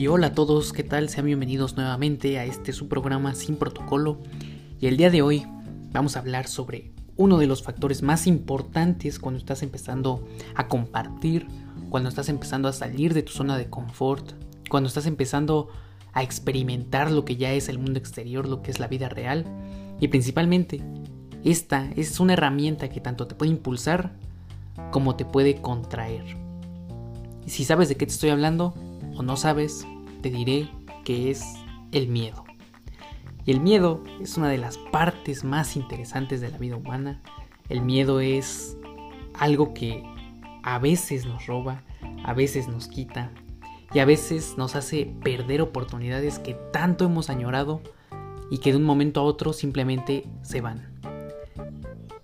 Y hola a todos, ¿qué tal? Sean bienvenidos nuevamente a este su programa Sin Protocolo. Y el día de hoy vamos a hablar sobre uno de los factores más importantes cuando estás empezando a compartir, cuando estás empezando a salir de tu zona de confort, cuando estás empezando a experimentar lo que ya es el mundo exterior, lo que es la vida real. Y principalmente, esta es una herramienta que tanto te puede impulsar como te puede contraer. Y si sabes de qué te estoy hablando o no sabes, te diré que es el miedo. Y el miedo es una de las partes más interesantes de la vida humana. El miedo es algo que a veces nos roba, a veces nos quita y a veces nos hace perder oportunidades que tanto hemos añorado y que de un momento a otro simplemente se van.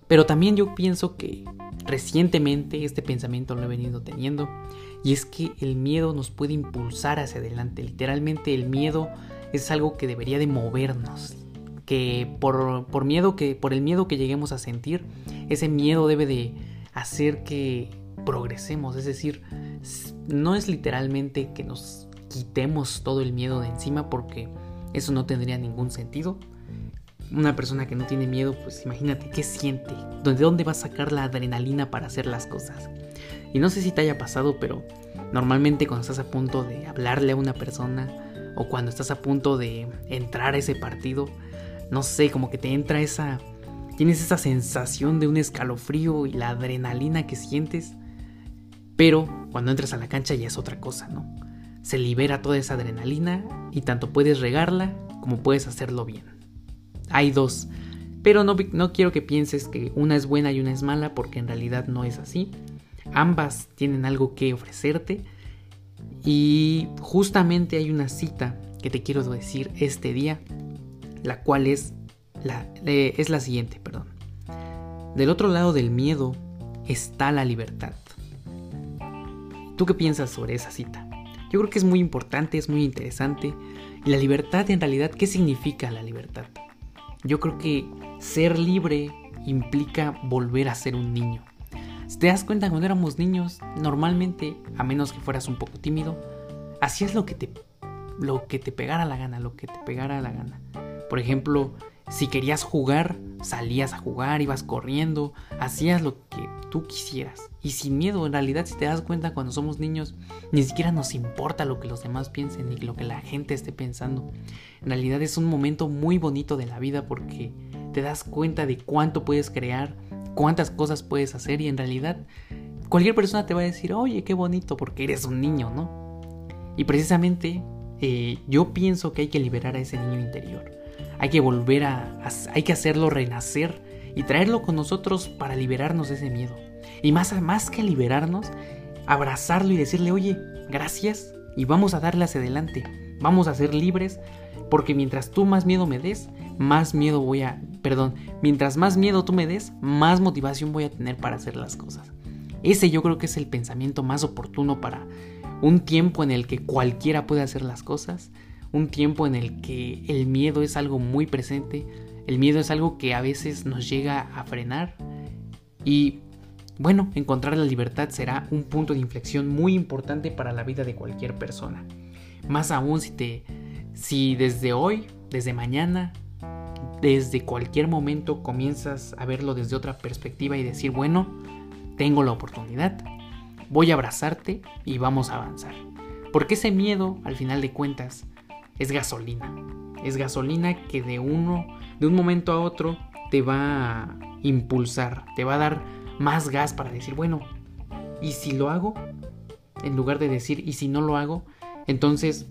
Pero también yo pienso que recientemente este pensamiento lo he venido teniendo y es que el miedo nos puede impulsar hacia adelante. Literalmente el miedo es algo que debería de movernos. Que por, por miedo que por el miedo que lleguemos a sentir, ese miedo debe de hacer que progresemos. Es decir, no es literalmente que nos quitemos todo el miedo de encima porque eso no tendría ningún sentido. Una persona que no tiene miedo, pues imagínate qué siente, de dónde va a sacar la adrenalina para hacer las cosas. Y no sé si te haya pasado, pero normalmente cuando estás a punto de hablarle a una persona o cuando estás a punto de entrar a ese partido, no sé, como que te entra esa... Tienes esa sensación de un escalofrío y la adrenalina que sientes, pero cuando entras a la cancha ya es otra cosa, ¿no? Se libera toda esa adrenalina y tanto puedes regarla como puedes hacerlo bien. Hay dos, pero no, no quiero que pienses que una es buena y una es mala porque en realidad no es así. Ambas tienen algo que ofrecerte y justamente hay una cita que te quiero decir este día, la cual es la, es la siguiente, perdón. Del otro lado del miedo está la libertad. ¿Tú qué piensas sobre esa cita? Yo creo que es muy importante, es muy interesante. Y la libertad en realidad, ¿qué significa la libertad? Yo creo que ser libre implica volver a ser un niño. Si te das cuenta, cuando éramos niños, normalmente, a menos que fueras un poco tímido, hacías lo que te, lo que te pegara la gana, lo que te pegara la gana. Por ejemplo, si querías jugar, salías a jugar, ibas corriendo, hacías lo que quisieras. Y sin miedo, en realidad, si te das cuenta, cuando somos niños, ni siquiera nos importa lo que los demás piensen ni lo que la gente esté pensando. En realidad es un momento muy bonito de la vida porque te das cuenta de cuánto puedes crear, cuántas cosas puedes hacer y en realidad cualquier persona te va a decir, oye, qué bonito porque eres un niño, ¿no? Y precisamente eh, yo pienso que hay que liberar a ese niño interior. Hay que volver a, hay que hacerlo renacer y traerlo con nosotros para liberarnos de ese miedo. Y más, más que liberarnos, abrazarlo y decirle, oye, gracias y vamos a darle hacia adelante. Vamos a ser libres porque mientras tú más miedo me des, más miedo voy a, perdón, mientras más miedo tú me des, más motivación voy a tener para hacer las cosas. Ese yo creo que es el pensamiento más oportuno para un tiempo en el que cualquiera puede hacer las cosas, un tiempo en el que el miedo es algo muy presente, el miedo es algo que a veces nos llega a frenar y bueno, encontrar la libertad será un punto de inflexión muy importante para la vida de cualquier persona. Más aún si te si desde hoy, desde mañana, desde cualquier momento comienzas a verlo desde otra perspectiva y decir, bueno, tengo la oportunidad, voy a abrazarte y vamos a avanzar. Porque ese miedo, al final de cuentas, es gasolina. Es gasolina que de uno, de un momento a otro, te va a impulsar, te va a dar más gas para decir, bueno, ¿y si lo hago? En lugar de decir, ¿y si no lo hago? Entonces,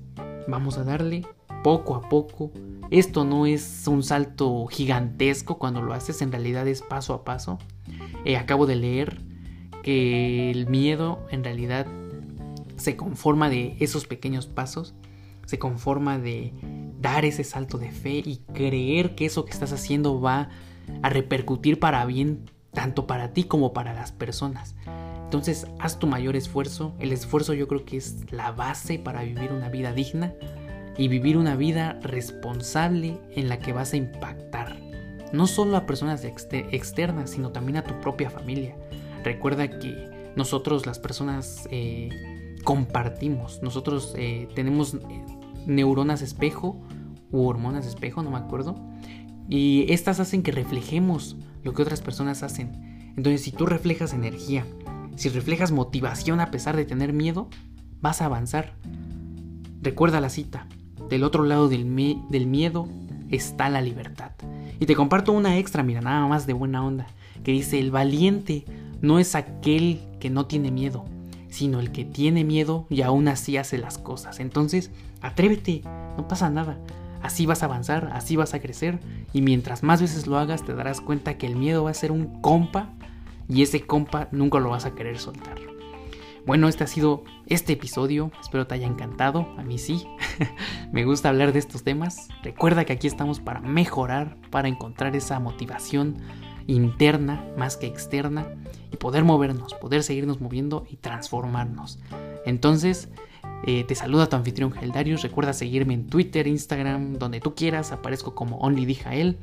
vamos a darle poco a poco. Esto no es un salto gigantesco cuando lo haces, en realidad es paso a paso. Eh, acabo de leer que el miedo en realidad se conforma de esos pequeños pasos, se conforma de dar ese salto de fe y creer que eso que estás haciendo va a repercutir para bien tanto para ti como para las personas. Entonces, haz tu mayor esfuerzo. El esfuerzo yo creo que es la base para vivir una vida digna y vivir una vida responsable en la que vas a impactar. No solo a personas externas, sino también a tu propia familia. Recuerda que nosotros las personas eh, compartimos. Nosotros eh, tenemos eh, neuronas espejo u hormonas espejo, no me acuerdo. Y estas hacen que reflejemos lo que otras personas hacen. Entonces, si tú reflejas energía, si reflejas motivación a pesar de tener miedo, vas a avanzar. Recuerda la cita. Del otro lado del, del miedo está la libertad. Y te comparto una extra, mira, nada más de buena onda, que dice, el valiente no es aquel que no tiene miedo, sino el que tiene miedo y aún así hace las cosas. Entonces, atrévete, no pasa nada. Así vas a avanzar, así vas a crecer y mientras más veces lo hagas te darás cuenta que el miedo va a ser un compa y ese compa nunca lo vas a querer soltar. Bueno, este ha sido este episodio, espero te haya encantado, a mí sí, me gusta hablar de estos temas. Recuerda que aquí estamos para mejorar, para encontrar esa motivación interna más que externa y poder movernos, poder seguirnos moviendo y transformarnos. Entonces, eh, te saluda tu anfitrión Geldarius. Recuerda seguirme en Twitter, Instagram, donde tú quieras. Aparezco como OnlyDijael.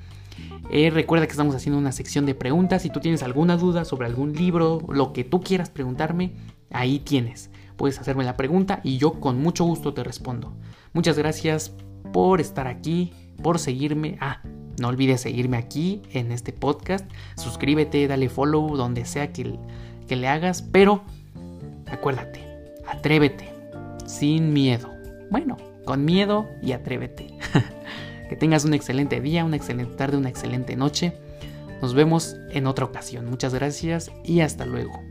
Eh, recuerda que estamos haciendo una sección de preguntas. Si tú tienes alguna duda sobre algún libro, lo que tú quieras preguntarme, ahí tienes. Puedes hacerme la pregunta y yo con mucho gusto te respondo. Muchas gracias por estar aquí, por seguirme. Ah, no olvides seguirme aquí en este podcast. Suscríbete, dale follow donde sea que, que le hagas. Pero acuérdate, atrévete, sin miedo. Bueno, con miedo y atrévete. que tengas un excelente día, una excelente tarde, una excelente noche. Nos vemos en otra ocasión. Muchas gracias y hasta luego.